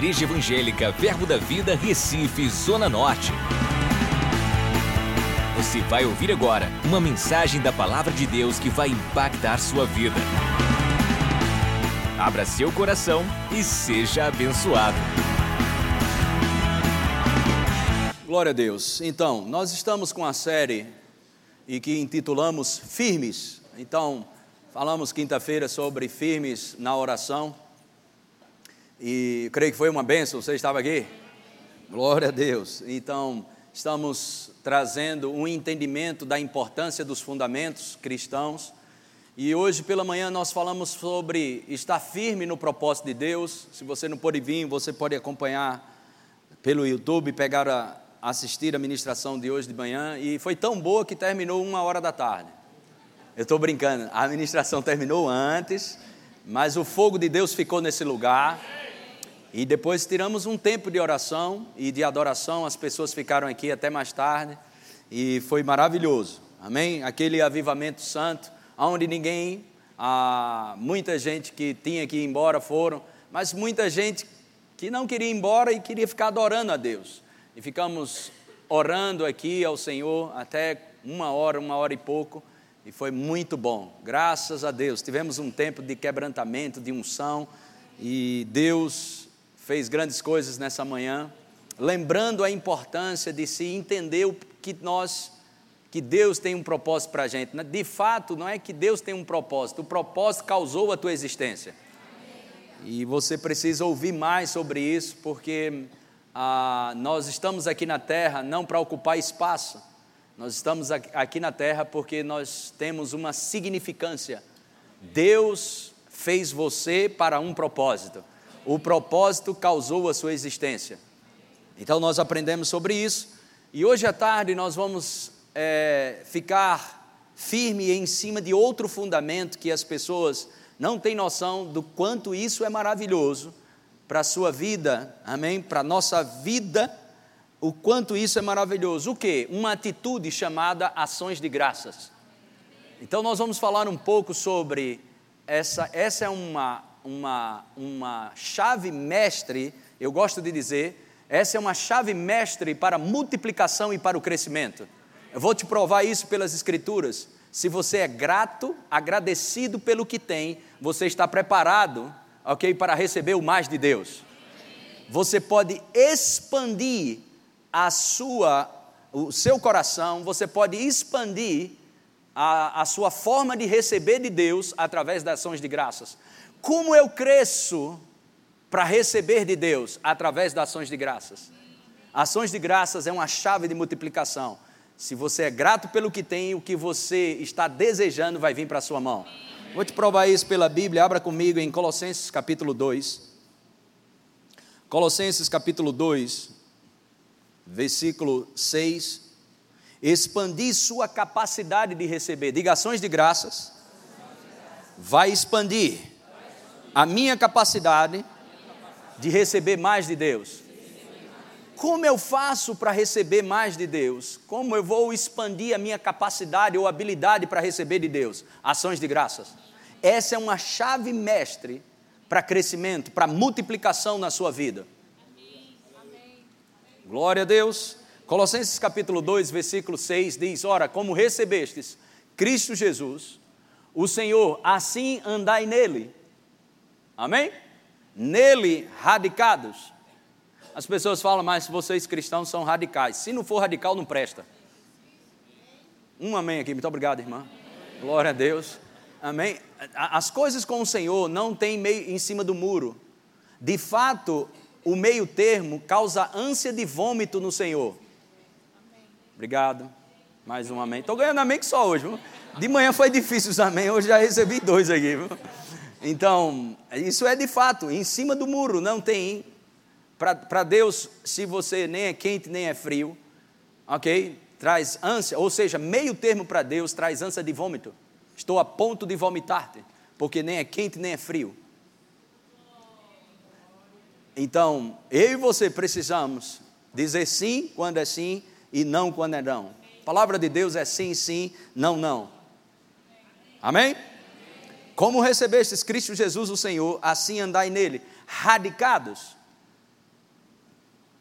Igreja Evangélica Verbo da Vida, Recife, Zona Norte. Você vai ouvir agora uma mensagem da Palavra de Deus que vai impactar sua vida. Abra seu coração e seja abençoado. Glória a Deus. Então, nós estamos com a série e que intitulamos Firmes. Então, falamos quinta-feira sobre firmes na oração. E creio que foi uma benção, você estava aqui? Glória a Deus. Então, estamos trazendo um entendimento da importância dos fundamentos cristãos. E hoje pela manhã nós falamos sobre estar firme no propósito de Deus. Se você não pode vir, você pode acompanhar pelo YouTube, pegar a assistir a ministração de hoje de manhã. E foi tão boa que terminou uma hora da tarde. Eu estou brincando, a ministração terminou antes, mas o fogo de Deus ficou nesse lugar. E depois tiramos um tempo de oração e de adoração, as pessoas ficaram aqui até mais tarde e foi maravilhoso. Amém? Aquele avivamento santo, onde ninguém, ah, muita gente que tinha que ir embora foram, mas muita gente que não queria ir embora e queria ficar adorando a Deus. E ficamos orando aqui ao Senhor até uma hora, uma hora e pouco, e foi muito bom. Graças a Deus. Tivemos um tempo de quebrantamento, de unção, e Deus fez grandes coisas nessa manhã, lembrando a importância de se entender o que nós, que Deus tem um propósito para a gente. De fato, não é que Deus tem um propósito, o propósito causou a tua existência. E você precisa ouvir mais sobre isso, porque ah, nós estamos aqui na terra não para ocupar espaço, nós estamos aqui na terra porque nós temos uma significância. Deus fez você para um propósito o propósito causou a sua existência. Então nós aprendemos sobre isso e hoje à tarde nós vamos é, ficar firme em cima de outro fundamento que as pessoas não têm noção do quanto isso é maravilhoso para a sua vida, amém? Para a nossa vida, o quanto isso é maravilhoso. O que? Uma atitude chamada ações de graças. Então nós vamos falar um pouco sobre essa, essa é uma uma, uma chave mestre, eu gosto de dizer, essa é uma chave mestre para a multiplicação e para o crescimento. Eu vou te provar isso pelas Escrituras. Se você é grato, agradecido pelo que tem, você está preparado, ok, para receber o mais de Deus. Você pode expandir a sua, o seu coração, você pode expandir a, a sua forma de receber de Deus através das ações de graças. Como eu cresço para receber de Deus? Através das ações de graças. Ações de graças é uma chave de multiplicação. Se você é grato pelo que tem, o que você está desejando vai vir para a sua mão. Vou te provar isso pela Bíblia. Abra comigo em Colossenses capítulo 2. Colossenses capítulo 2, versículo 6. Expandir sua capacidade de receber. Diga ações de graças. Vai expandir a minha capacidade de receber mais de Deus. Como eu faço para receber mais de Deus? Como eu vou expandir a minha capacidade ou habilidade para receber de Deus? Ações de graças. Essa é uma chave mestre para crescimento, para multiplicação na sua vida. Glória a Deus. Colossenses capítulo 2, versículo 6 diz: Ora, como recebestes Cristo Jesus, o Senhor, assim andai nele Amém? Nele radicados. As pessoas falam, mas vocês cristãos são radicais. Se não for radical, não presta. Um amém aqui, muito obrigado, irmã. Glória a Deus. Amém. As coisas com o Senhor não tem meio em cima do muro. De fato, o meio termo causa ânsia de vômito no Senhor. Obrigado. Mais um amém. Estou ganhando amém que só hoje. De manhã foi difícil os amém, hoje já recebi dois aqui. Viu? Então, isso é de fato, em cima do muro, não tem. Para Deus, se você nem é quente nem é frio, ok? Traz ânsia, ou seja, meio termo para Deus traz ânsia de vômito. Estou a ponto de vomitar-te, porque nem é quente nem é frio. Então, eu e você precisamos dizer sim quando é sim e não quando é não. A palavra de Deus é sim, sim, não, não. Amém? Como recebestes Cristo Jesus o Senhor, assim andai nele, radicados.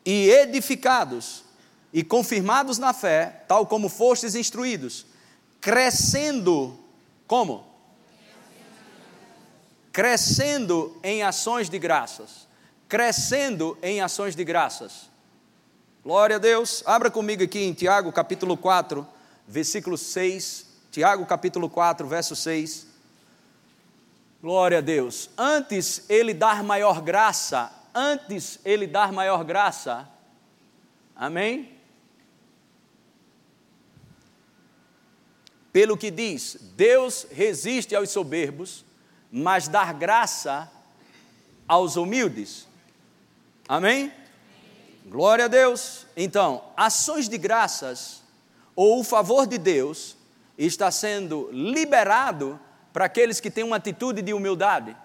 e edificados e confirmados na fé, tal como fostes instruídos, crescendo como? Crescendo em ações de graças. Crescendo em ações de graças. Glória a Deus. Abra comigo aqui em Tiago capítulo 4, versículo 6. Tiago capítulo 4, verso 6. Glória a Deus. Antes ele dar maior graça, antes ele dar maior graça. Amém? Pelo que diz: Deus resiste aos soberbos, mas dá graça aos humildes. Amém? Glória a Deus. Então, ações de graças ou o favor de Deus está sendo liberado para aqueles que têm uma atitude de humildade.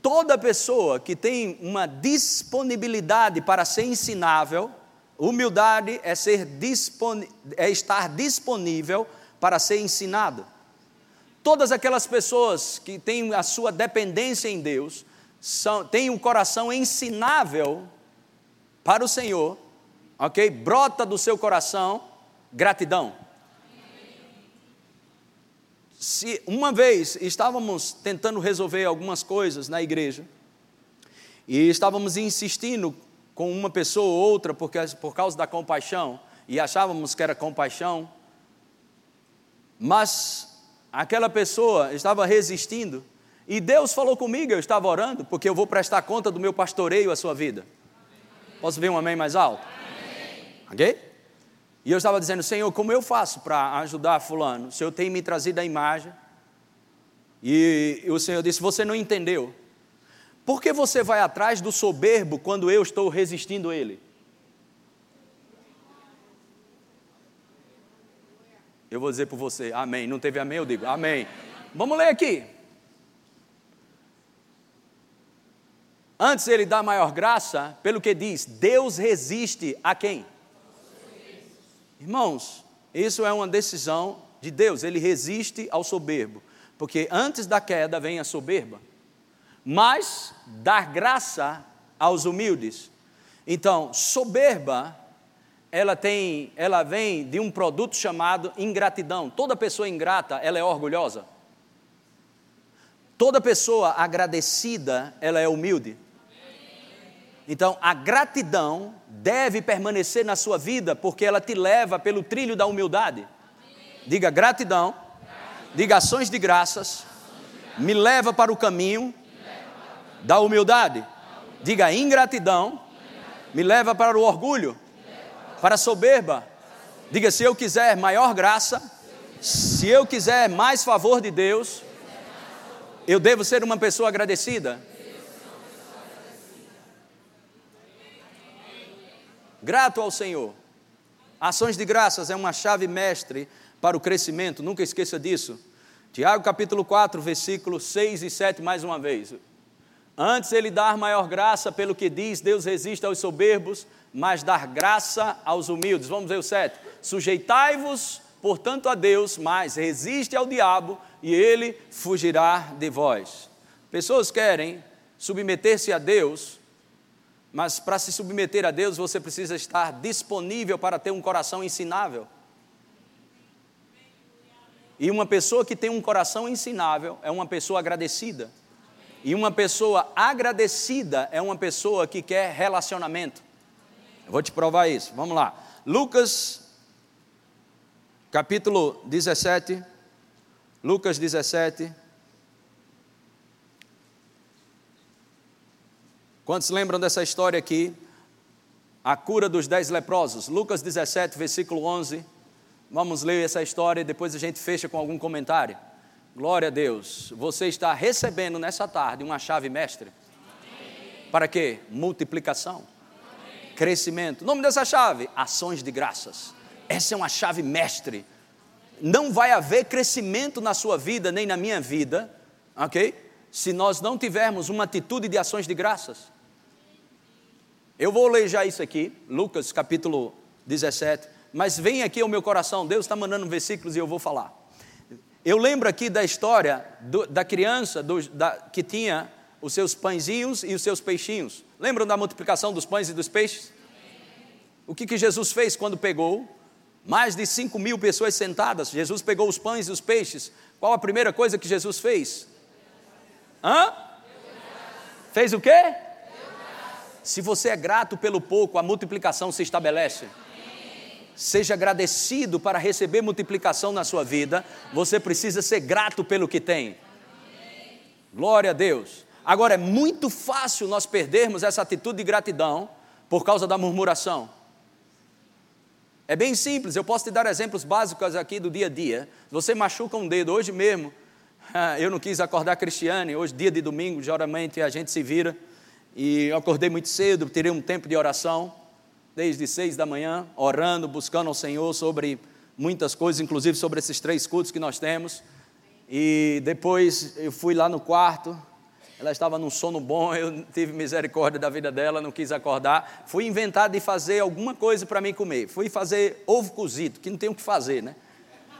Toda pessoa que tem uma disponibilidade para ser ensinável, humildade é, ser dispon... é estar disponível para ser ensinado. Todas aquelas pessoas que têm a sua dependência em Deus, são, têm um coração ensinável para o Senhor, ok? Brota do seu coração gratidão. Se uma vez estávamos tentando resolver algumas coisas na igreja e estávamos insistindo com uma pessoa ou outra porque, por causa da compaixão e achávamos que era compaixão, mas aquela pessoa estava resistindo e Deus falou comigo, eu estava orando, porque eu vou prestar conta do meu pastoreio à sua vida. Posso ver um amém mais alto? Amém. Ok? E eu estava dizendo, Senhor, como eu faço para ajudar fulano? O Senhor tem me trazido a imagem. E, o Senhor disse, você não entendeu. Por que você vai atrás do soberbo quando eu estou resistindo a ele? Eu vou dizer por você, amém. Não teve amém? Eu digo, amém. Vamos ler aqui. Antes ele dá maior graça, pelo que diz, Deus resiste a quem? Irmãos, isso é uma decisão de Deus, ele resiste ao soberbo, porque antes da queda vem a soberba, mas dar graça aos humildes. Então, soberba, ela tem, ela vem de um produto chamado ingratidão. Toda pessoa ingrata, ela é orgulhosa. Toda pessoa agradecida, ela é humilde. Então, a gratidão deve permanecer na sua vida, porque ela te leva pelo trilho da humildade. Diga gratidão, diga ações de graças, me leva para o caminho da humildade. Diga ingratidão, me leva para o orgulho, para a soberba. Diga se eu quiser maior graça, se eu quiser mais favor de Deus, eu devo ser uma pessoa agradecida. Grato ao Senhor. Ações de graças é uma chave mestre para o crescimento, nunca esqueça disso. Tiago capítulo 4, versículos 6 e 7, mais uma vez. Antes ele dar maior graça, pelo que diz, Deus resiste aos soberbos, mas dar graça aos humildes. Vamos ver o 7. Sujeitai-vos, portanto, a Deus, mas resiste ao diabo, e ele fugirá de vós. Pessoas querem submeter-se a Deus, mas para se submeter a Deus, você precisa estar disponível para ter um coração ensinável. E uma pessoa que tem um coração ensinável é uma pessoa agradecida. E uma pessoa agradecida é uma pessoa que quer relacionamento. Eu vou te provar isso. Vamos lá. Lucas, capítulo 17. Lucas 17. Quantos lembram dessa história aqui? A cura dos dez leprosos. Lucas 17, versículo 11. Vamos ler essa história e depois a gente fecha com algum comentário. Glória a Deus. Você está recebendo nessa tarde uma chave mestre. Para quê? Multiplicação. Crescimento. O nome dessa chave? Ações de graças. Essa é uma chave mestre. Não vai haver crescimento na sua vida, nem na minha vida, ok? Se nós não tivermos uma atitude de ações de graças. Eu vou ler já isso aqui, Lucas capítulo 17, mas vem aqui ao meu coração, Deus está mandando versículos e eu vou falar. Eu lembro aqui da história do, da criança do, da, que tinha os seus pãezinhos e os seus peixinhos. Lembram da multiplicação dos pães e dos peixes? O que, que Jesus fez quando pegou? Mais de 5 mil pessoas sentadas. Jesus pegou os pães e os peixes. Qual a primeira coisa que Jesus fez? Hã? Fez o quê? Se você é grato pelo pouco, a multiplicação se estabelece. Seja agradecido para receber multiplicação na sua vida. Você precisa ser grato pelo que tem. Glória a Deus. Agora, é muito fácil nós perdermos essa atitude de gratidão por causa da murmuração. É bem simples, eu posso te dar exemplos básicos aqui do dia a dia. Você machuca um dedo hoje mesmo. Eu não quis acordar Cristiane, hoje, dia de domingo, geralmente a gente se vira. E eu acordei muito cedo, tirei um tempo de oração, desde seis da manhã, orando, buscando ao Senhor sobre muitas coisas, inclusive sobre esses três cultos que nós temos. E depois eu fui lá no quarto, ela estava num sono bom, eu tive misericórdia da vida dela, não quis acordar. Fui inventar de fazer alguma coisa para mim comer. Fui fazer ovo cozido, que não tem o que fazer, né?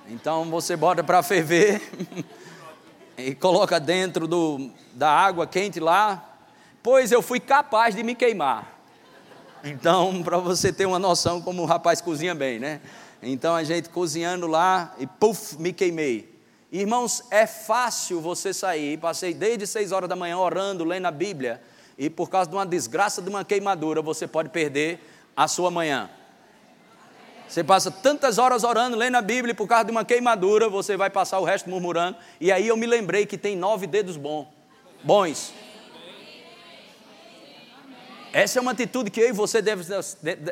Então você bota para ferver e coloca dentro do, da água quente lá. Pois eu fui capaz de me queimar. Então, para você ter uma noção como o rapaz cozinha bem, né? Então a gente cozinhando lá e puf, me queimei. Irmãos, é fácil você sair. Passei desde seis horas da manhã orando, lendo a Bíblia, e por causa de uma desgraça de uma queimadura, você pode perder a sua manhã. Você passa tantas horas orando, lendo a Bíblia, e por causa de uma queimadura, você vai passar o resto murmurando. E aí eu me lembrei que tem nove dedos bons. Bons. Essa é uma atitude que eu e você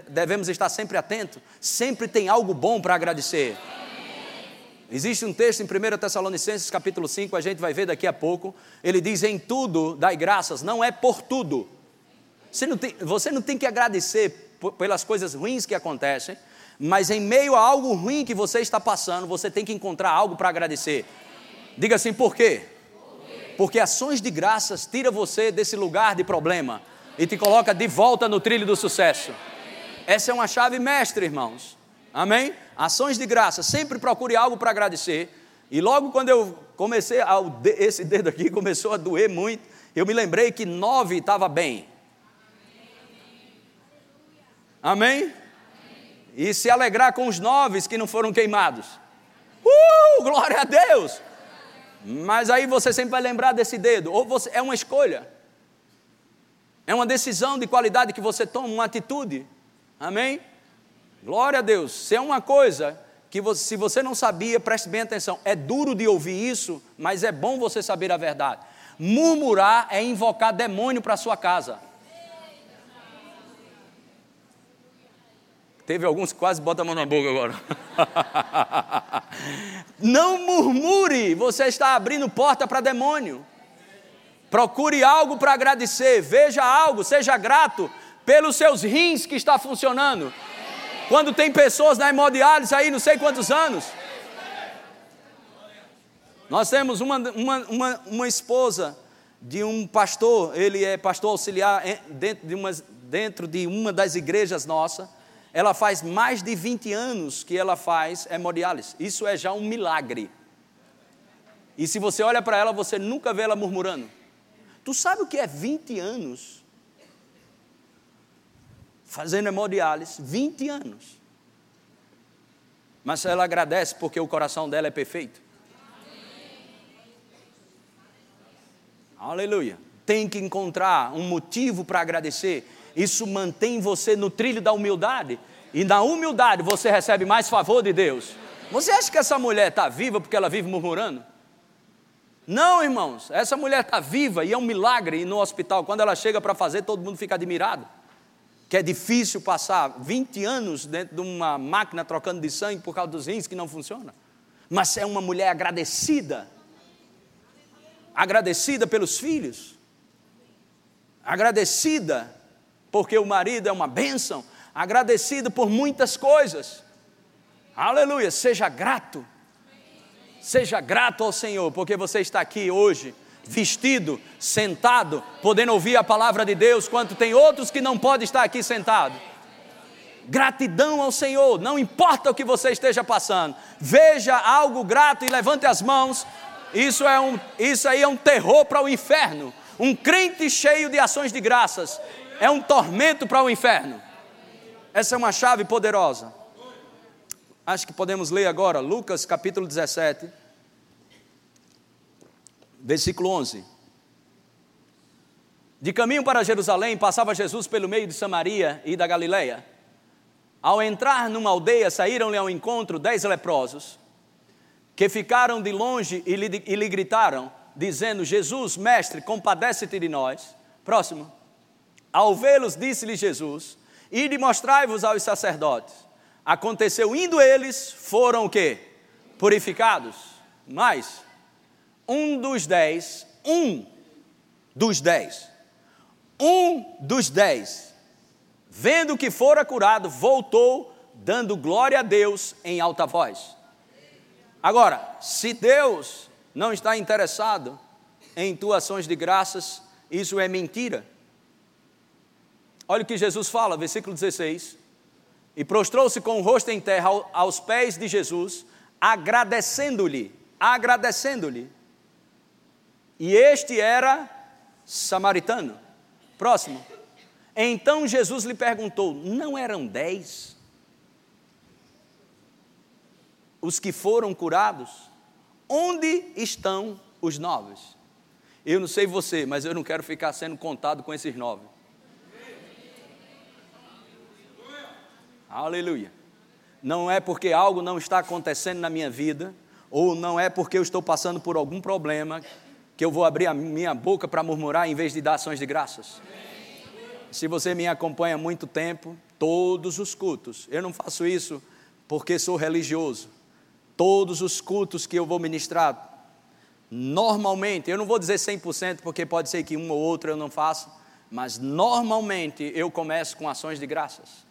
devemos estar sempre atentos. Sempre tem algo bom para agradecer. Existe um texto em 1 Tessalonicenses capítulo 5, a gente vai ver daqui a pouco. Ele diz: Em tudo dai graças, não é por tudo. Você não tem, você não tem que agradecer pelas coisas ruins que acontecem, mas em meio a algo ruim que você está passando, você tem que encontrar algo para agradecer. Diga assim, por quê? Porque ações de graças tira você desse lugar de problema e te coloca de volta no trilho do sucesso. Essa é uma chave mestre, irmãos. Amém? Ações de graça, sempre procure algo para agradecer. E logo quando eu comecei, a, esse dedo aqui começou a doer muito, eu me lembrei que nove estava bem. Amém? E se alegrar com os nove que não foram queimados. Uh, glória a Deus! Mas aí você sempre vai lembrar desse dedo, ou você, é uma escolha, é uma decisão de qualidade que você toma, uma atitude. Amém? Glória a Deus. Se é uma coisa que você, se você não sabia, preste bem atenção. É duro de ouvir isso, mas é bom você saber a verdade. Murmurar é invocar demônio para sua casa. Teve alguns que quase botam a mão na boca agora. não murmure, você está abrindo porta para demônio. Procure algo para agradecer, veja algo, seja grato pelos seus rins que está funcionando. Quando tem pessoas na hemodiálise aí, não sei quantos anos. Nós temos uma, uma, uma, uma esposa de um pastor, ele é pastor auxiliar dentro de, uma, dentro de uma das igrejas nossas. Ela faz mais de 20 anos que ela faz hemodiálise. Isso é já um milagre. E se você olha para ela, você nunca vê ela murmurando. Tu sabe o que é 20 anos fazendo hemodiálise, 20 anos. Mas ela agradece porque o coração dela é perfeito. Aleluia. Tem que encontrar um motivo para agradecer. Isso mantém você no trilho da humildade. E na humildade você recebe mais favor de Deus. Você acha que essa mulher está viva porque ela vive murmurando? Não, irmãos. Essa mulher está viva e é um milagre. E no hospital, quando ela chega para fazer, todo mundo fica admirado que é difícil passar 20 anos dentro de uma máquina trocando de sangue por causa dos rins que não funciona. Mas é uma mulher agradecida. Agradecida pelos filhos. Agradecida porque o marido é uma bênção. Agradecida por muitas coisas. Aleluia. Seja grato. Seja grato ao Senhor, porque você está aqui hoje vestido, sentado, podendo ouvir a palavra de Deus, quanto tem outros que não podem estar aqui sentado. Gratidão ao Senhor, não importa o que você esteja passando, veja algo grato e levante as mãos. Isso, é um, isso aí é um terror para o inferno. Um crente cheio de ações de graças é um tormento para o inferno. Essa é uma chave poderosa. Acho que podemos ler agora Lucas capítulo 17, versículo 11. De caminho para Jerusalém, passava Jesus pelo meio de Samaria e da Galileia. Ao entrar numa aldeia, saíram-lhe ao encontro dez leprosos, que ficaram de longe e lhe, e lhe gritaram, dizendo: Jesus, mestre, compadece-te de nós. Próximo. Ao vê-los, disse-lhe Jesus: Ide mostrai-vos aos sacerdotes. Aconteceu, indo eles, foram o quê? Purificados. Mas, um dos dez, um dos dez, um dos dez, vendo que fora curado, voltou, dando glória a Deus em alta voz. Agora, se Deus não está interessado em tuas ações de graças, isso é mentira. Olha o que Jesus fala, versículo 16. E prostrou-se com o rosto em terra aos pés de Jesus, agradecendo-lhe, agradecendo-lhe. E este era samaritano. Próximo. Então Jesus lhe perguntou: Não eram dez os que foram curados? Onde estão os nove? Eu não sei você, mas eu não quero ficar sendo contado com esses nove. Aleluia. Não é porque algo não está acontecendo na minha vida, ou não é porque eu estou passando por algum problema, que eu vou abrir a minha boca para murmurar em vez de dar ações de graças. Se você me acompanha há muito tempo, todos os cultos, eu não faço isso porque sou religioso. Todos os cultos que eu vou ministrar, normalmente, eu não vou dizer 100%, porque pode ser que um ou outro eu não faça, mas normalmente eu começo com ações de graças.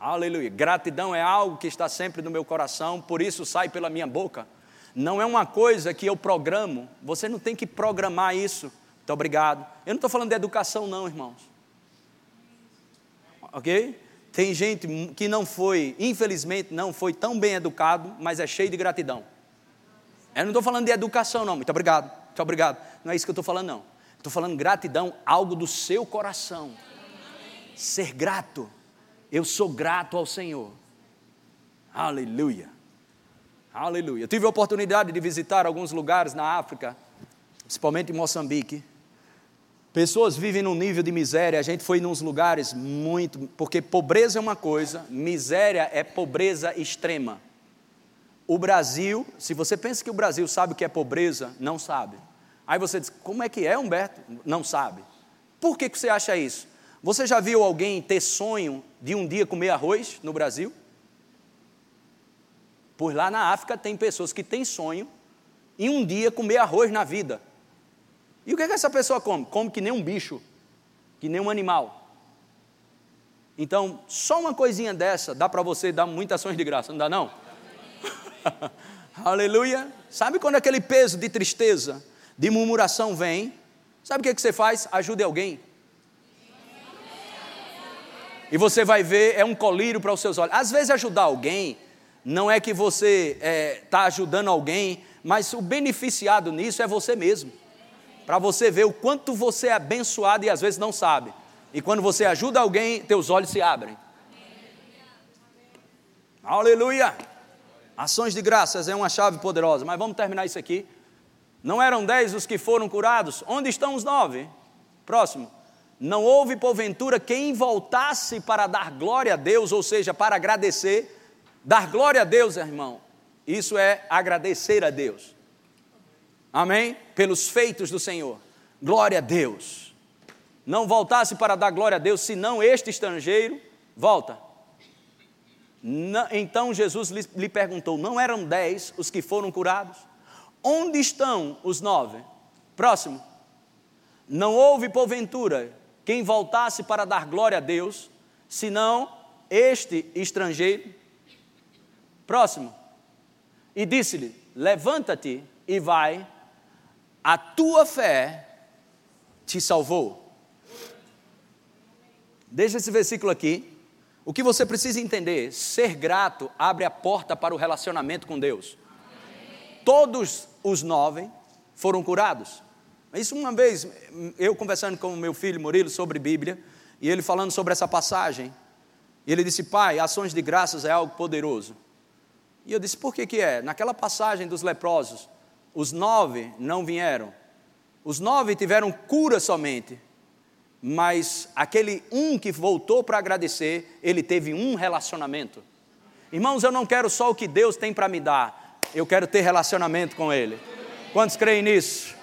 Aleluia. Gratidão é algo que está sempre no meu coração, por isso sai pela minha boca. Não é uma coisa que eu programo, você não tem que programar isso. Muito obrigado. Eu não estou falando de educação, não, irmãos. Ok? Tem gente que não foi, infelizmente, não foi tão bem educado, mas é cheio de gratidão. Eu não estou falando de educação, não. Muito obrigado, muito obrigado. Não é isso que eu estou falando, não. Estou falando gratidão, algo do seu coração. Ser grato. Eu sou grato ao Senhor. Aleluia. Aleluia. Eu tive a oportunidade de visitar alguns lugares na África, principalmente em Moçambique. Pessoas vivem num nível de miséria, a gente foi nos lugares muito. Porque pobreza é uma coisa, miséria é pobreza extrema. O Brasil, se você pensa que o Brasil sabe o que é pobreza, não sabe. Aí você diz, como é que é, Humberto? Não sabe. Por que, que você acha isso? Você já viu alguém ter sonho de um dia comer arroz no Brasil? Por lá na África tem pessoas que têm sonho em um dia comer arroz na vida. E o que, é que essa pessoa come? Come que nem um bicho, que nem um animal. Então, só uma coisinha dessa dá para você dar muitas ações de graça, não dá não? Aleluia. Sabe quando aquele peso de tristeza, de murmuração vem? Sabe o que, é que você faz? Ajude alguém. E você vai ver, é um colírio para os seus olhos. Às vezes ajudar alguém, não é que você está é, tá ajudando alguém, mas o beneficiado nisso é você mesmo para você ver o quanto você é abençoado e às vezes não sabe. E quando você ajuda alguém, teus olhos se abrem. Aleluia! Ações de graças é uma chave poderosa, mas vamos terminar isso aqui. Não eram dez os que foram curados? Onde estão os nove? Próximo. Não houve porventura quem voltasse para dar glória a Deus, ou seja, para agradecer. Dar glória a Deus, irmão, isso é agradecer a Deus. Amém? Pelos feitos do Senhor. Glória a Deus. Não voltasse para dar glória a Deus, senão este estrangeiro volta. então Jesus lhe perguntou: Não eram dez os que foram curados? Onde estão os nove? Próximo. Não houve porventura quem voltasse para dar glória a Deus, senão este estrangeiro? Próximo. E disse-lhe: Levanta-te e vai a tua fé te salvou. Deixa esse versículo aqui. O que você precisa entender: ser grato abre a porta para o relacionamento com Deus. Todos os nove foram curados. Isso uma vez, eu conversando com meu filho Murilo sobre Bíblia, e ele falando sobre essa passagem, ele disse, pai, ações de graças é algo poderoso. E eu disse, por que que é? Naquela passagem dos leprosos, os nove não vieram, os nove tiveram cura somente, mas aquele um que voltou para agradecer, ele teve um relacionamento. Irmãos, eu não quero só o que Deus tem para me dar, eu quero ter relacionamento com Ele. Quantos creem nisso?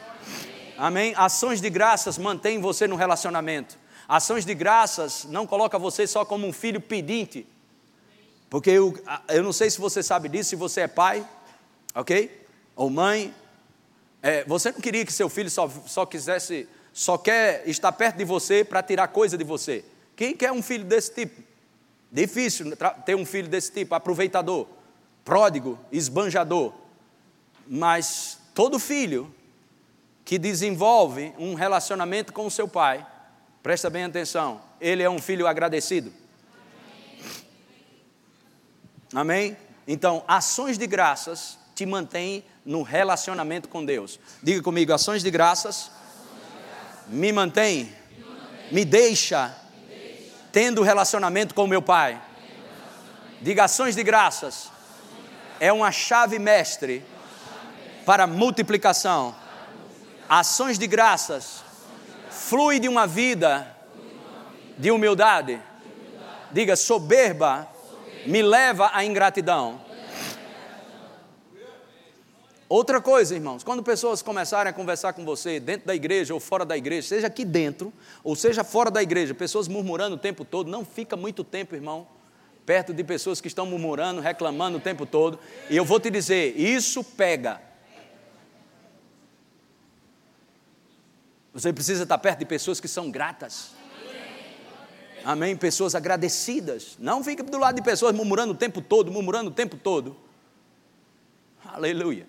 Amém? Ações de graças mantêm você no relacionamento. Ações de graças não coloca você só como um filho pedinte. Porque eu, eu não sei se você sabe disso, se você é pai, ok? Ou mãe. É, você não queria que seu filho só, só quisesse, só quer estar perto de você para tirar coisa de você. Quem quer um filho desse tipo? Difícil ter um filho desse tipo, aproveitador, pródigo, esbanjador. Mas todo filho que desenvolve um relacionamento com o seu pai, presta bem atenção, ele é um filho agradecido. Amém? Então, ações de graças te mantêm no relacionamento com Deus. Diga comigo, ações de graças, me mantém, me deixa tendo relacionamento com meu Pai. Diga ações de graças. É uma chave mestre para multiplicação ações de graças, flui de uma vida de humildade. Diga, soberba me leva à ingratidão. Outra coisa, irmãos, quando pessoas começarem a conversar com você dentro da igreja ou fora da igreja, seja aqui dentro ou seja fora da igreja, pessoas murmurando o tempo todo, não fica muito tempo, irmão, perto de pessoas que estão murmurando, reclamando o tempo todo. E eu vou te dizer, isso pega. Você precisa estar perto de pessoas que são gratas. Amém? Pessoas agradecidas. Não fique do lado de pessoas murmurando o tempo todo, murmurando o tempo todo. Aleluia.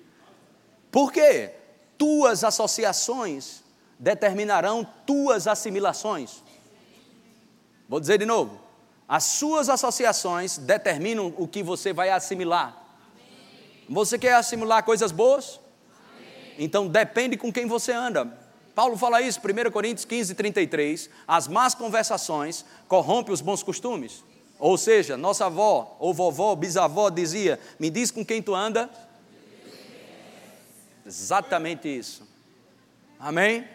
Por quê? Tuas associações determinarão tuas assimilações. Vou dizer de novo. As suas associações determinam o que você vai assimilar. Você quer assimilar coisas boas? Então depende com quem você anda. Paulo fala isso, 1 Coríntios 15, 33. As más conversações corrompem os bons costumes. Ou seja, nossa avó, ou vovó, bisavó dizia: Me diz com quem tu anda. Exatamente isso. Amém?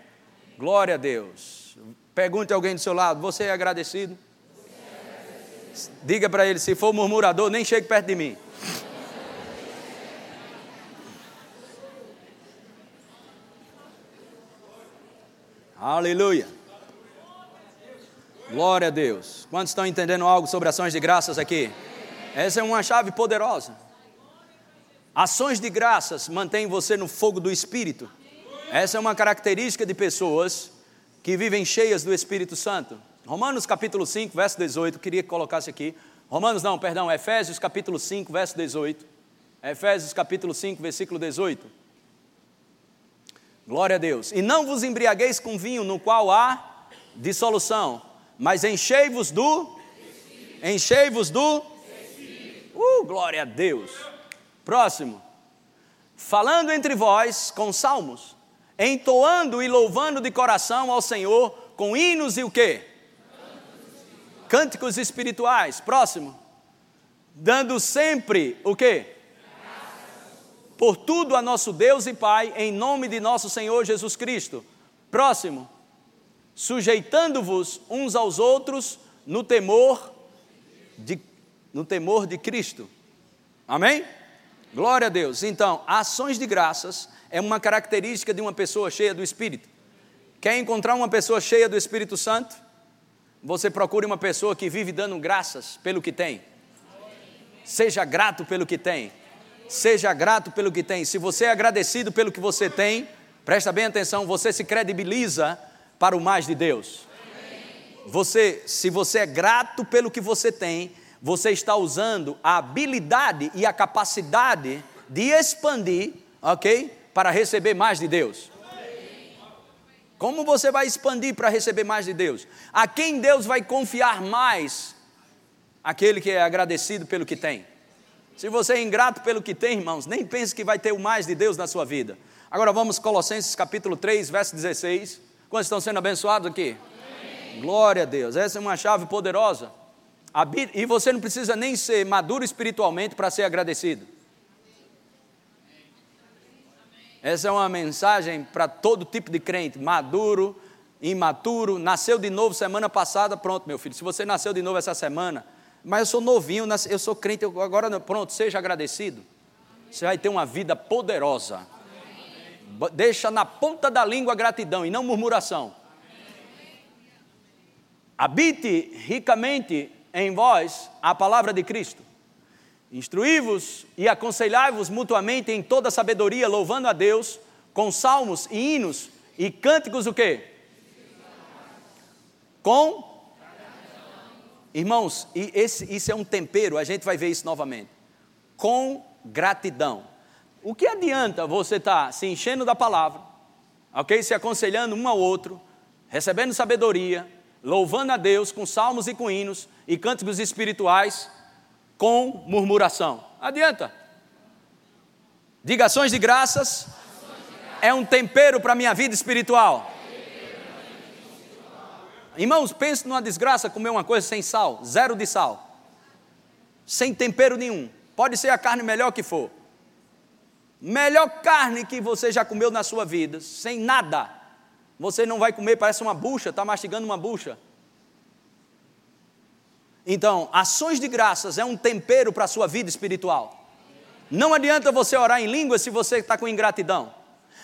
Glória a Deus. Pergunte a alguém do seu lado: Você é agradecido? Diga para ele: Se for murmurador, nem chegue perto de mim. Aleluia. Glória a Deus. Quantos estão entendendo algo sobre ações de graças aqui? Essa é uma chave poderosa. Ações de graças mantêm você no fogo do Espírito. Essa é uma característica de pessoas que vivem cheias do Espírito Santo. Romanos capítulo 5, verso 18, queria que colocasse aqui. Romanos não, perdão, Efésios capítulo 5, verso 18. Efésios capítulo 5, versículo 18. Glória a Deus. E não vos embriagueis com vinho no qual há dissolução, mas enchei-vos do enchei-vos do uh, glória a Deus. Próximo. Falando entre vós com salmos, entoando e louvando de coração ao Senhor com hinos e o quê? Cânticos espirituais. Próximo. Dando sempre o quê? Por tudo a nosso Deus e Pai, em nome de nosso Senhor Jesus Cristo. Próximo, sujeitando-vos uns aos outros no temor de, no temor de Cristo. Amém? Glória a Deus. Então, ações de graças é uma característica de uma pessoa cheia do Espírito. Quer encontrar uma pessoa cheia do Espírito Santo? Você procure uma pessoa que vive dando graças pelo que tem. Seja grato pelo que tem. Seja grato pelo que tem. Se você é agradecido pelo que você tem, presta bem atenção, você se credibiliza para o mais de Deus. Você, se você é grato pelo que você tem, você está usando a habilidade e a capacidade de expandir, ok? Para receber mais de Deus. Como você vai expandir para receber mais de Deus? A quem Deus vai confiar mais? Aquele que é agradecido pelo que tem. Se você é ingrato pelo que tem, irmãos, nem pense que vai ter o mais de Deus na sua vida. Agora vamos Colossenses capítulo 3, verso 16. Quantos estão sendo abençoados aqui? Amém. Glória a Deus. Essa é uma chave poderosa. E você não precisa nem ser maduro espiritualmente para ser agradecido. Essa é uma mensagem para todo tipo de crente, maduro, imaturo, nasceu de novo semana passada, pronto, meu filho. Se você nasceu de novo essa semana, mas eu sou novinho, eu sou crente, agora pronto, seja agradecido. Você vai ter uma vida poderosa. Deixa na ponta da língua gratidão e não murmuração. Habite ricamente em vós a palavra de Cristo. Instruí-vos e aconselhai-vos mutuamente em toda sabedoria, louvando a Deus com salmos e hinos e cânticos o quê? Com Irmãos, e esse, isso é um tempero, a gente vai ver isso novamente. Com gratidão. O que adianta você estar tá se enchendo da palavra, ok? Se aconselhando um ao outro, recebendo sabedoria, louvando a Deus com salmos e com hinos e cânticos espirituais com murmuração. Adianta. Diga ações de graças é um tempero para a minha vida espiritual. Irmãos, pense numa desgraça comer uma coisa sem sal, zero de sal, sem tempero nenhum. Pode ser a carne melhor que for. Melhor carne que você já comeu na sua vida, sem nada. Você não vai comer, parece uma bucha, está mastigando uma bucha. Então, ações de graças é um tempero para a sua vida espiritual. Não adianta você orar em línguas se você está com ingratidão.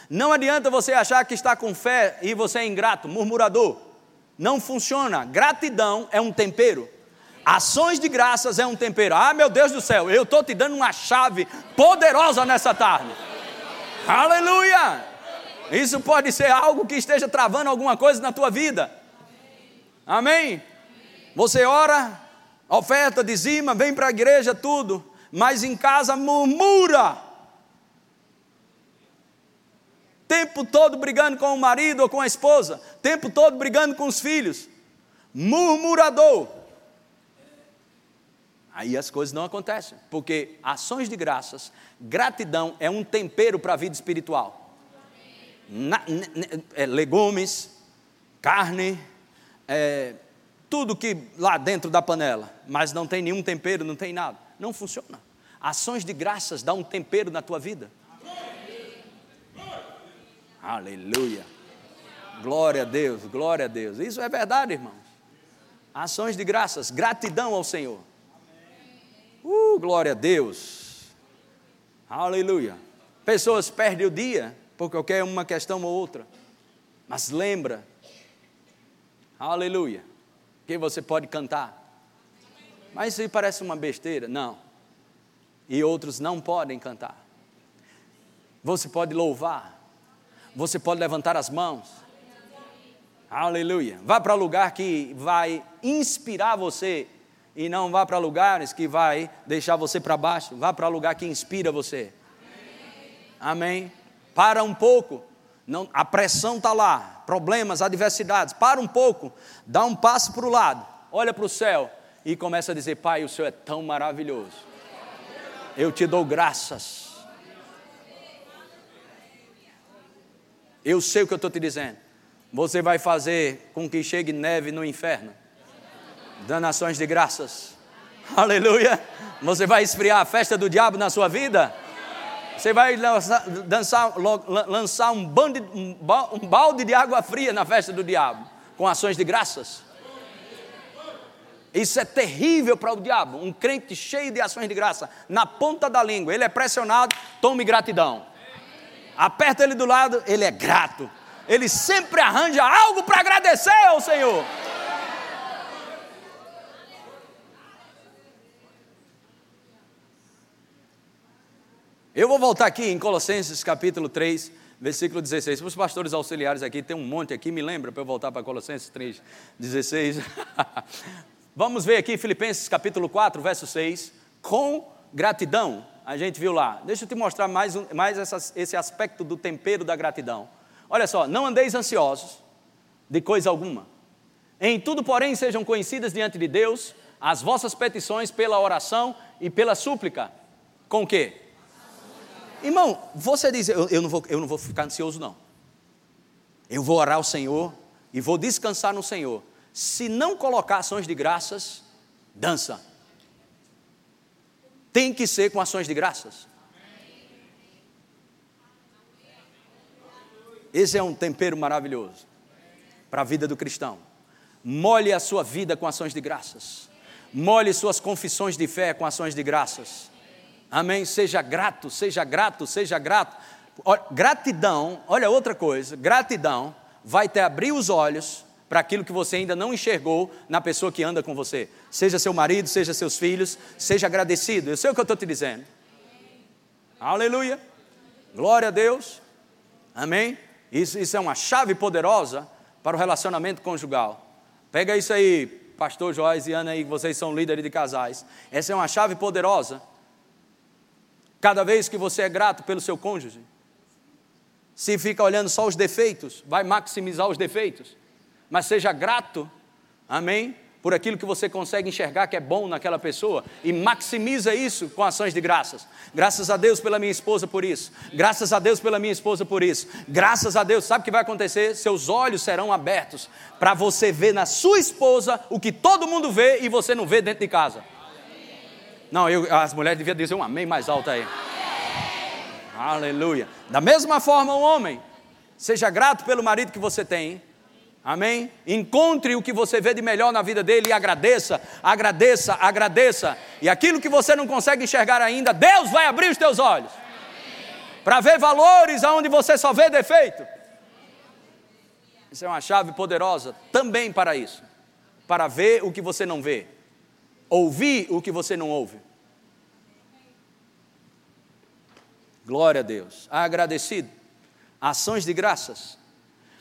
Não adianta você achar que está com fé e você é ingrato, murmurador. Não funciona. Gratidão é um tempero. Ações de graças é um tempero. Ah, meu Deus do céu, eu estou te dando uma chave poderosa nessa tarde. Aleluia! Isso pode ser algo que esteja travando alguma coisa na tua vida. Amém? Você ora, oferta, dizima, vem para a igreja, tudo, mas em casa murmura. Tempo todo brigando com o marido ou com a esposa, tempo todo brigando com os filhos. Murmurador. Aí as coisas não acontecem, porque ações de graças, gratidão é um tempero para a vida espiritual. Na, é, legumes, carne, é, tudo que lá dentro da panela, mas não tem nenhum tempero, não tem nada. Não funciona. Ações de graças dá um tempero na tua vida. Aleluia. Glória a Deus, glória a Deus. Isso é verdade, irmãos. Ações de graças, gratidão ao Senhor. Uh, glória a Deus. Aleluia. Pessoas perdem o dia porque qualquer uma questão ou outra. Mas lembra. Aleluia que você pode cantar. Mas isso parece uma besteira. Não. E outros não podem cantar. Você pode louvar. Você pode levantar as mãos. Aleluia. Vá para lugar que vai inspirar você e não vá para lugares que vai deixar você para baixo. Vá para lugar que inspira você. Amém. Para um pouco. Não, a pressão está lá problemas, adversidades, para um pouco, dá um passo para o lado, olha para o céu e começa a dizer: Pai, o Senhor é tão maravilhoso, eu te dou graças. Eu sei o que eu estou te dizendo. Você vai fazer com que chegue neve no inferno, dando ações de graças. Aleluia. Você vai esfriar a festa do diabo na sua vida? Você vai lançar, dançar, lançar um, um balde de água fria na festa do diabo, com ações de graças. Isso é terrível para o diabo. Um crente cheio de ações de graça, na ponta da língua, ele é pressionado, tome gratidão. Aperta ele do lado, ele é grato. Ele sempre arranja algo para agradecer ao Senhor. Eu vou voltar aqui em Colossenses capítulo 3, versículo 16. Para os pastores auxiliares aqui, tem um monte aqui, me lembra para eu voltar para Colossenses 3, 16. Vamos ver aqui Filipenses capítulo 4, verso 6. Com gratidão, a gente viu lá. Deixa eu te mostrar mais, um, mais esse aspecto do tempero da gratidão. Olha só, não andeis ansiosos de coisa alguma. Em tudo, porém, sejam conhecidas diante de Deus as vossas petições pela oração e pela súplica. Com o quê? Irmão, você diz, eu, eu, não vou, eu não vou ficar ansioso, não. Eu vou orar ao Senhor e vou descansar no Senhor. Se não colocar ações de graças, dança. Tem que ser com ações de graças. Esse é um tempero maravilhoso para a vida do cristão. Molhe a sua vida com ações de graças. Molhe suas confissões de fé com ações de graças. Amém? Seja grato, seja grato, seja grato. Gratidão, olha outra coisa, gratidão vai te abrir os olhos para aquilo que você ainda não enxergou na pessoa que anda com você. Seja seu marido, seja seus filhos, seja agradecido. Eu sei o que eu estou te dizendo. Aleluia. Glória a Deus. Amém. Isso, isso é uma chave poderosa para o relacionamento conjugal. Pega isso aí, pastor Joás e Ana aí, vocês são líderes de casais. Essa é uma chave poderosa. Cada vez que você é grato pelo seu cônjuge, se fica olhando só os defeitos, vai maximizar os defeitos. Mas seja grato, amém? Por aquilo que você consegue enxergar que é bom naquela pessoa e maximiza isso com ações de graças. Graças a Deus pela minha esposa por isso. Graças a Deus pela minha esposa por isso. Graças a Deus, sabe o que vai acontecer? Seus olhos serão abertos para você ver na sua esposa o que todo mundo vê e você não vê dentro de casa. Não, eu, as mulheres deviam dizer um amém mais alto aí. Aleluia. Da mesma forma, o um homem, seja grato pelo marido que você tem. Amém? Encontre o que você vê de melhor na vida dele e agradeça, agradeça, agradeça. E aquilo que você não consegue enxergar ainda, Deus vai abrir os teus olhos. Para ver valores aonde você só vê defeito. Isso é uma chave poderosa também para isso. Para ver o que você não vê ouvir o que você não ouve. Glória a Deus. Agradecido. Ações de graças.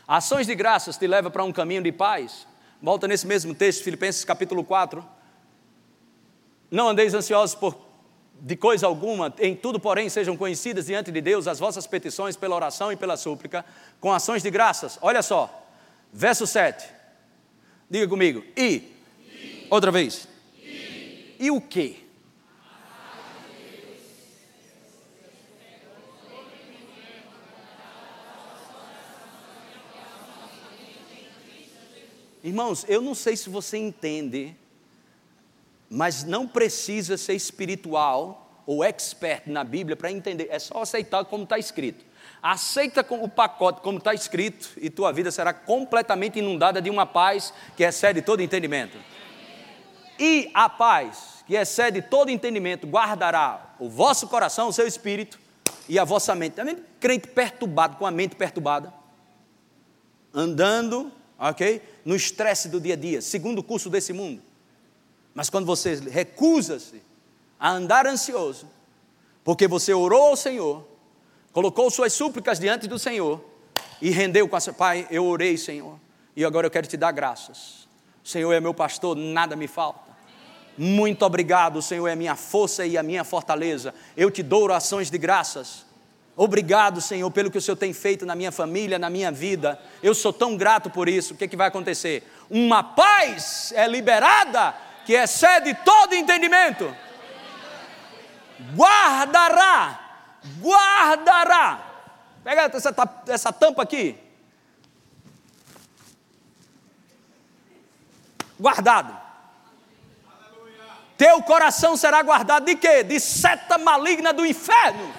Ações de graças te leva para um caminho de paz. Volta nesse mesmo texto, Filipenses capítulo 4. Não andeis ansiosos por de coisa alguma, em tudo, porém, sejam conhecidas diante de Deus as vossas petições pela oração e pela súplica, com ações de graças. Olha só, verso 7. Diga comigo, e. e. Outra vez. E o quê? Irmãos, eu não sei se você entende, mas não precisa ser espiritual ou expert na Bíblia para entender, é só aceitar como está escrito. Aceita o pacote como está escrito e tua vida será completamente inundada de uma paz que excede todo entendimento. E a paz, que excede todo entendimento, guardará o vosso coração, o seu espírito e a vossa mente. Também crente perturbado, com a mente perturbada, andando, ok? No estresse do dia a dia, segundo o curso desse mundo. Mas quando você recusa-se a andar ansioso, porque você orou ao Senhor, colocou suas súplicas diante do Senhor e rendeu com a sua Pai, eu orei, Senhor, e agora eu quero te dar graças. O Senhor é meu pastor, nada me falta. Muito obrigado, o Senhor é a minha força e a minha fortaleza. Eu te dou orações de graças. Obrigado, Senhor, pelo que o Senhor tem feito na minha família, na minha vida. Eu sou tão grato por isso. O que, é que vai acontecer? Uma paz é liberada que excede todo entendimento. Guardará, guardará. Pega essa, essa tampa aqui. Guardado teu coração será guardado de quê? De seta maligna do inferno.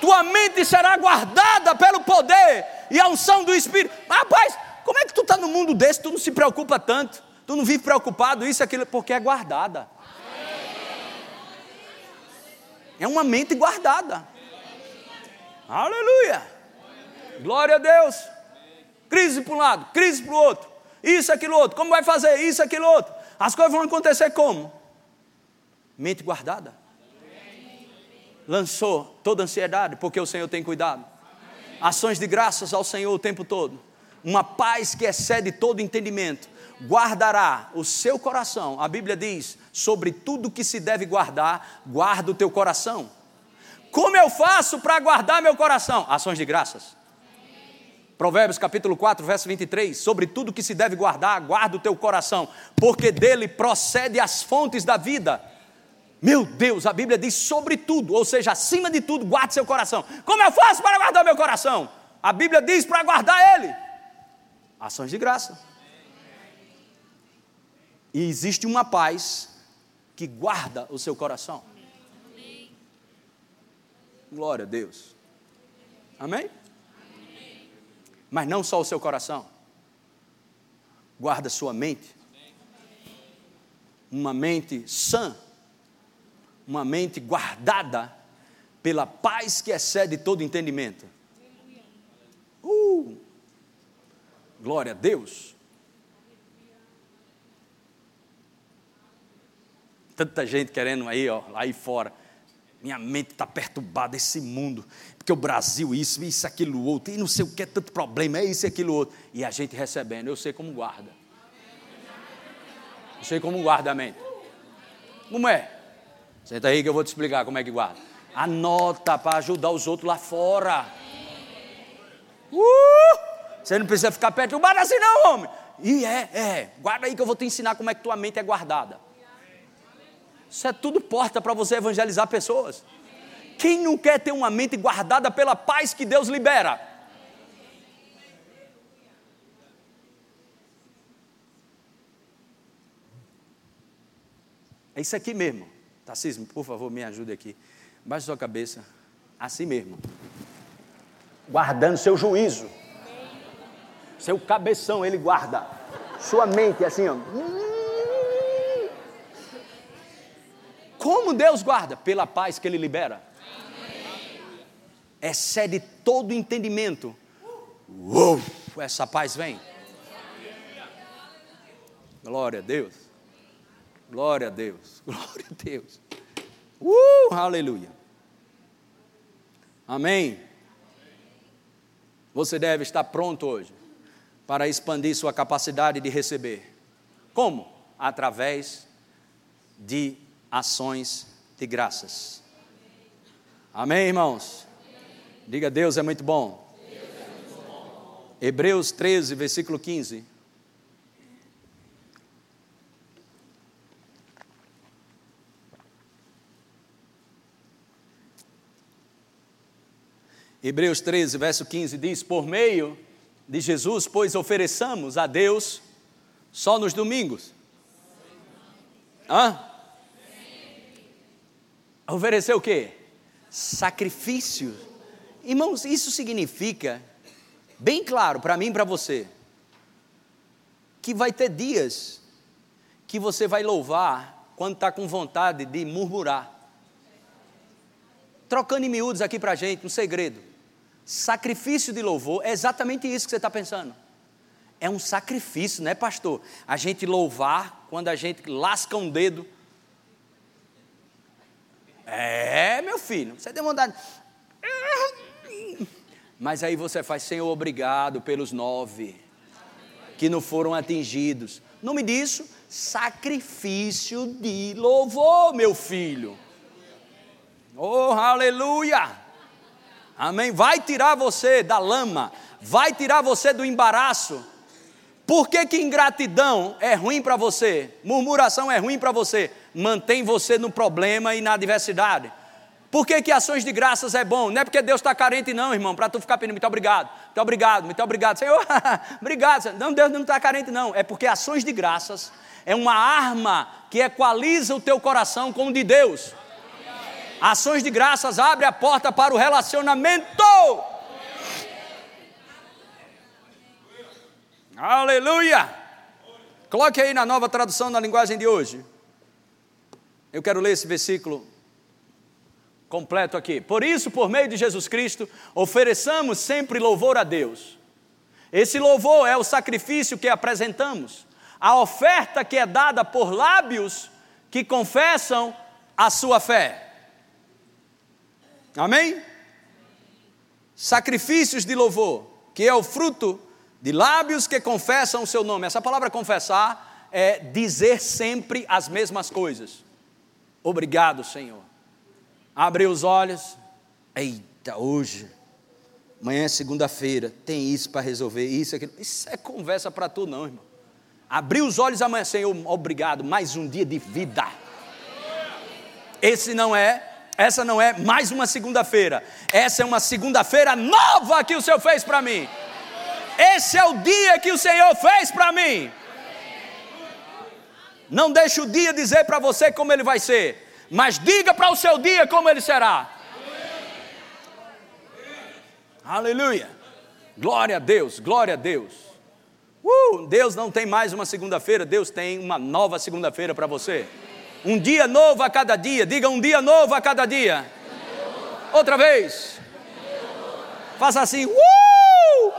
Tua mente será guardada pelo poder e a unção do Espírito. Rapaz, como é que tu está no mundo desse? Tu não se preocupa tanto. Tu não vive preocupado, isso, aquilo, porque é guardada. É uma mente guardada. Aleluia. Glória a Deus. Crise para um lado, crise para o outro. Isso, aquilo, outro. Como vai fazer? Isso, aquilo, outro. As coisas vão acontecer como? mente guardada. Lançou toda ansiedade, porque o Senhor tem cuidado. Ações de graças ao Senhor o tempo todo. Uma paz que excede todo entendimento. Guardará o seu coração. A Bíblia diz: sobre tudo que se deve guardar, guarda o teu coração. Como eu faço para guardar meu coração? Ações de graças. Provérbios capítulo 4, verso 23, sobre tudo que se deve guardar, guarda o teu coração, porque dele procede as fontes da vida. Meu Deus, a Bíblia diz sobre tudo, ou seja, acima de tudo, guarde seu coração. Como eu faço para guardar meu coração? A Bíblia diz para guardar ele. Ações de graça. E existe uma paz que guarda o seu coração. Glória a Deus. Amém? Mas não só o seu coração. Guarda sua mente. Uma mente sã uma mente guardada pela paz que excede todo entendimento. Uh, glória a Deus. Tanta gente querendo aí, ó, lá aí fora. Minha mente está perturbada, esse mundo, porque o Brasil, isso, isso, aquilo, outro, e não sei o que, é tanto problema, é isso aquilo outro. E a gente recebendo, eu sei como guarda. Eu sei como guarda a mente. Como é? Senta aí que eu vou te explicar como é que guarda. Anota para ajudar os outros lá fora. Uh! Você não precisa ficar perturbado assim, não, homem. E é, é. Guarda aí que eu vou te ensinar como é que tua mente é guardada. Isso é tudo porta para você evangelizar pessoas. Quem não quer ter uma mente guardada pela paz que Deus libera? É isso aqui mesmo. Tarcísio, por favor, me ajude aqui. Baixe sua cabeça. Assim mesmo. Guardando seu juízo. Seu cabeção, ele guarda. Sua mente, assim, ó. Como Deus guarda? Pela paz que Ele libera. Excede todo entendimento. Uou, essa paz vem. Glória a Deus. Glória a Deus. Glória a Deus. Uh, aleluia. Amém. Você deve estar pronto hoje para expandir sua capacidade de receber. Como? Através de ações de graças. Amém, irmãos? Diga, Deus é muito bom. Hebreus 13, versículo 15. Hebreus 13, verso 15 diz: Por meio de Jesus, pois ofereçamos a Deus só nos domingos. Hã? Oferecer o quê? Sacrifício. Irmãos, isso significa, bem claro para mim e para você, que vai ter dias que você vai louvar quando está com vontade de murmurar. Trocando em miúdos aqui para a gente, um segredo. Sacrifício de louvor é exatamente isso que você está pensando. É um sacrifício, né, pastor? A gente louvar quando a gente lasca um dedo. É, meu filho, você tem vontade. Mas aí você faz, Senhor, obrigado pelos nove que não foram atingidos. Nome disso, sacrifício de louvor, meu filho. Oh, aleluia! Amém? Vai tirar você da lama, vai tirar você do embaraço. Por que, que ingratidão é ruim para você? Murmuração é ruim para você? Mantém você no problema e na adversidade. Por que, que ações de graças é bom? Não é porque Deus está carente, não, irmão, para tu ficar pedindo muito obrigado, muito obrigado, muito obrigado, Senhor, obrigado. Não, Deus não está carente, não. É porque ações de graças é uma arma que equaliza o teu coração com o de Deus. Ações de graças abre a porta para o relacionamento. Aleluia! Coloque aí na nova tradução na linguagem de hoje. Eu quero ler esse versículo completo aqui. Por isso, por meio de Jesus Cristo, ofereçamos sempre louvor a Deus. Esse louvor é o sacrifício que apresentamos, a oferta que é dada por lábios que confessam a sua fé. Amém? Sacrifícios de louvor, que é o fruto de lábios que confessam o seu nome. Essa palavra confessar é dizer sempre as mesmas coisas. Obrigado, Senhor. Abre os olhos. Eita, hoje, amanhã é segunda-feira, tem isso para resolver, isso, aquilo. Isso é conversa para tu, não, irmão. Abrir os olhos amanhã, Senhor, obrigado, mais um dia de vida. Esse não é, essa não é mais uma segunda-feira. Essa é uma segunda-feira nova que o Senhor fez para mim. Esse é o dia que o Senhor fez para mim. Não deixe o dia dizer para você como ele vai ser, mas diga para o seu dia como ele será. Aleluia. Glória a Deus, glória a Deus. Uh, Deus não tem mais uma segunda-feira, Deus tem uma nova segunda-feira para você. Um dia novo a cada dia, diga um dia novo a cada dia. Outra vez. Faça assim, uh!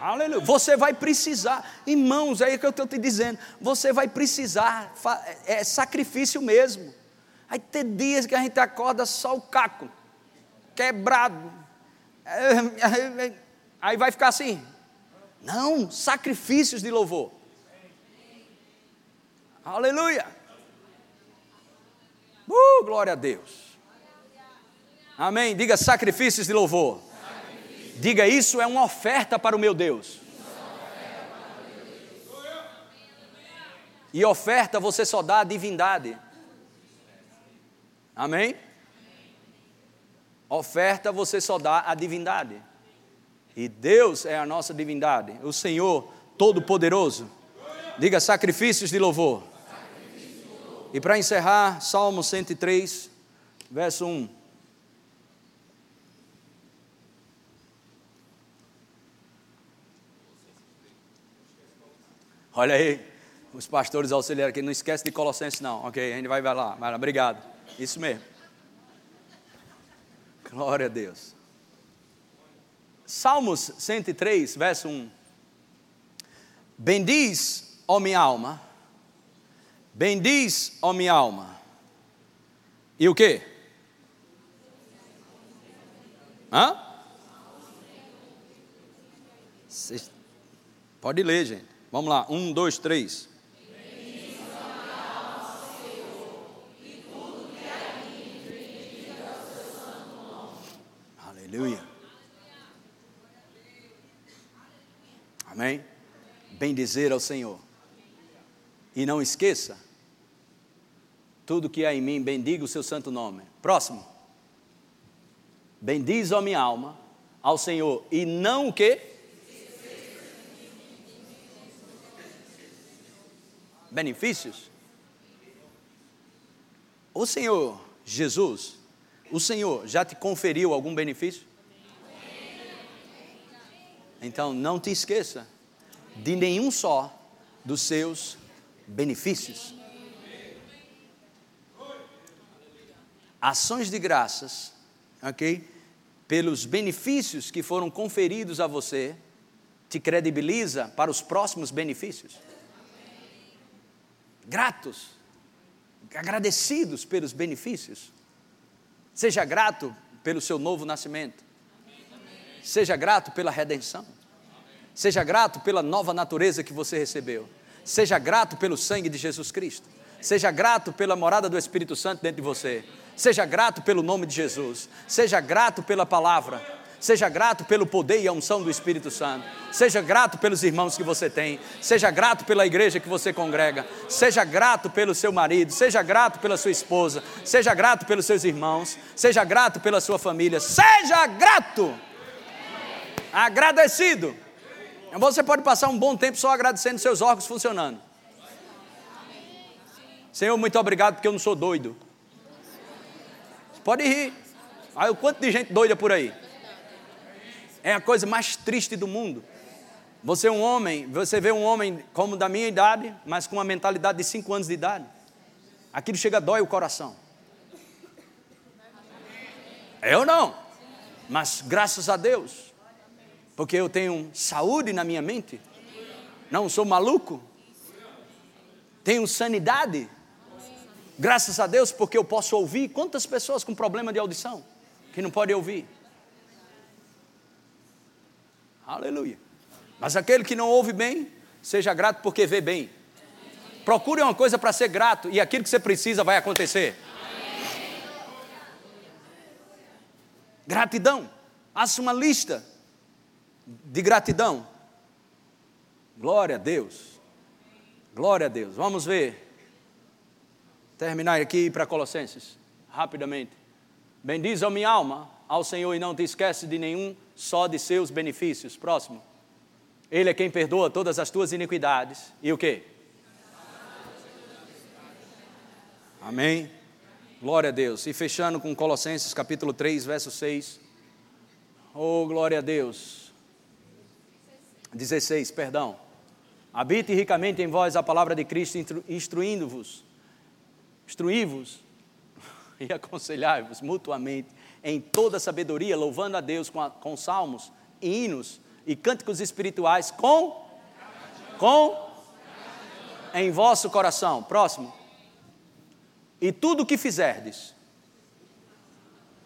Aleluia. Você vai precisar, irmãos, é aí que eu estou te dizendo. Você vai precisar, é, é sacrifício mesmo. Aí tem dias que a gente acorda só o caco, quebrado. Aí vai ficar assim. Não, sacrifícios de louvor. Aleluia. Uh, glória a Deus. Amém. Diga sacrifícios de louvor. Diga isso é uma oferta para o meu Deus. E oferta você só dá a divindade. Amém? Oferta você só dá a divindade. E Deus é a nossa divindade, o Senhor Todo-Poderoso. Diga sacrifícios de louvor. E para encerrar, Salmo 103, verso 1. Olha aí, os pastores auxiliares aqui, não esquece de Colossenses não, ok? A gente vai, lá, vai lá, obrigado. Isso mesmo. Glória a Deus. Salmos 103, verso 1. Bendiz, ó minha alma, bendiz, ó minha alma. E o que? Hã? Pode ler, gente. Vamos lá, um, dois, três. Aleluia. Amém? Bem dizer ao Senhor. E não esqueça, tudo que há em mim, bendiga o seu santo nome. Próximo. Bendiz a minha alma ao Senhor e não o que? Benefícios. O Senhor Jesus o Senhor já te conferiu algum benefício? Então não te esqueça de nenhum só dos seus benefícios. Ações de graças, ok? Pelos benefícios que foram conferidos a você, te credibiliza para os próximos benefícios. Gratos, agradecidos pelos benefícios. Seja grato pelo seu novo nascimento. Seja grato pela redenção. Seja grato pela nova natureza que você recebeu. Seja grato pelo sangue de Jesus Cristo. Seja grato pela morada do Espírito Santo dentro de você. Seja grato pelo nome de Jesus. Seja grato pela palavra. Seja grato pelo poder e a unção do Espírito Santo. Seja grato pelos irmãos que você tem. Seja grato pela igreja que você congrega. Seja grato pelo seu marido. Seja grato pela sua esposa. Seja grato pelos seus irmãos. Seja grato pela sua família. Seja grato. Agradecido. Você pode passar um bom tempo só agradecendo seus órgãos funcionando. Senhor, muito obrigado porque eu não sou doido. Pode rir. Aí o quanto de gente doida por aí é a coisa mais triste do mundo. Você é um homem, você vê um homem como da minha idade, mas com uma mentalidade de 5 anos de idade. Aquilo chega dói o coração. Eu não, mas graças a Deus, porque eu tenho saúde na minha mente, não sou maluco, tenho sanidade, graças a Deus, porque eu posso ouvir. Quantas pessoas com problema de audição que não podem ouvir? Aleluia. Mas aquele que não ouve bem, seja grato porque vê bem. Procure uma coisa para ser grato e aquilo que você precisa vai acontecer. Gratidão. Faça uma lista de gratidão. Glória a Deus. Glória a Deus. Vamos ver. Terminar aqui para Colossenses, rapidamente. Bendiz a minha alma ao Senhor e não te esquece de nenhum só de seus benefícios. Próximo. Ele é quem perdoa todas as tuas iniquidades. E o quê? Amém. Glória a Deus. E fechando com Colossenses capítulo 3, verso 6. Oh, glória a Deus. 16, perdão. Habite ricamente em vós a palavra de Cristo, instruindo-vos, instruí-vos e aconselhai-vos mutuamente em toda sabedoria, louvando a Deus com, a, com salmos, hinos e cânticos espirituais com com em vosso coração. Próximo. E tudo o que fizerdes,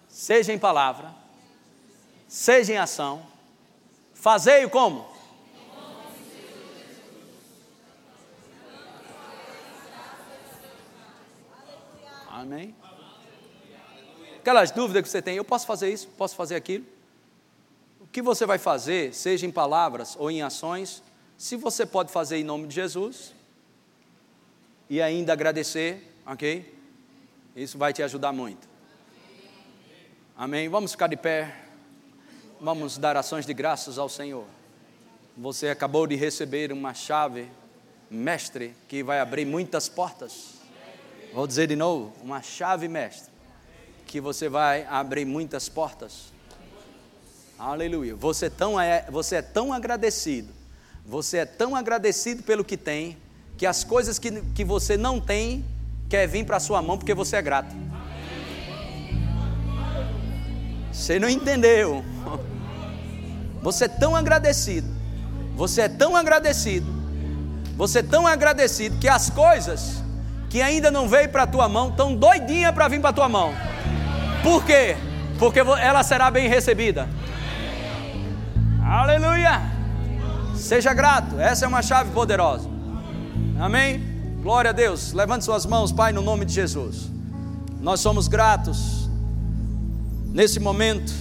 seja em palavra, seja em ação, fazei-o como? Amém? Aquelas dúvidas que você tem, eu posso fazer isso, posso fazer aquilo? O que você vai fazer, seja em palavras ou em ações, se você pode fazer em nome de Jesus e ainda agradecer, ok? Isso vai te ajudar muito. Amém? Vamos ficar de pé. Vamos dar ações de graças ao Senhor. Você acabou de receber uma chave mestre que vai abrir muitas portas. Vou dizer de novo, uma chave mestre que você vai abrir muitas portas. Aleluia. Você, tão é, você é tão agradecido, você é tão agradecido pelo que tem, que as coisas que, que você não tem, quer vir para a sua mão porque você é grato. Você não entendeu. Você é tão agradecido. Você é tão agradecido. Você é tão agradecido que as coisas que ainda não veio para a tua mão estão doidinha para vir para a tua mão. Por quê? Porque ela será bem recebida. Aleluia! Seja grato. Essa é uma chave poderosa. Amém? Glória a Deus. Levante suas mãos, Pai, no nome de Jesus. Nós somos gratos nesse momento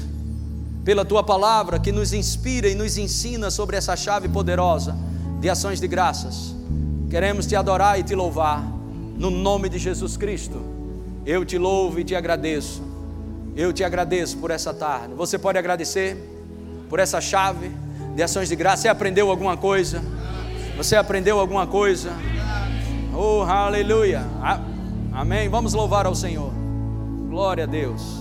pela tua palavra que nos inspira e nos ensina sobre essa chave poderosa de ações de graças. Queremos te adorar e te louvar no nome de Jesus Cristo. Eu te louvo e te agradeço. Eu te agradeço por essa tarde. Você pode agradecer por essa chave de ações de graça. Você aprendeu alguma coisa? Você aprendeu alguma coisa? Oh, aleluia. Amém. Vamos louvar ao Senhor. Glória a Deus.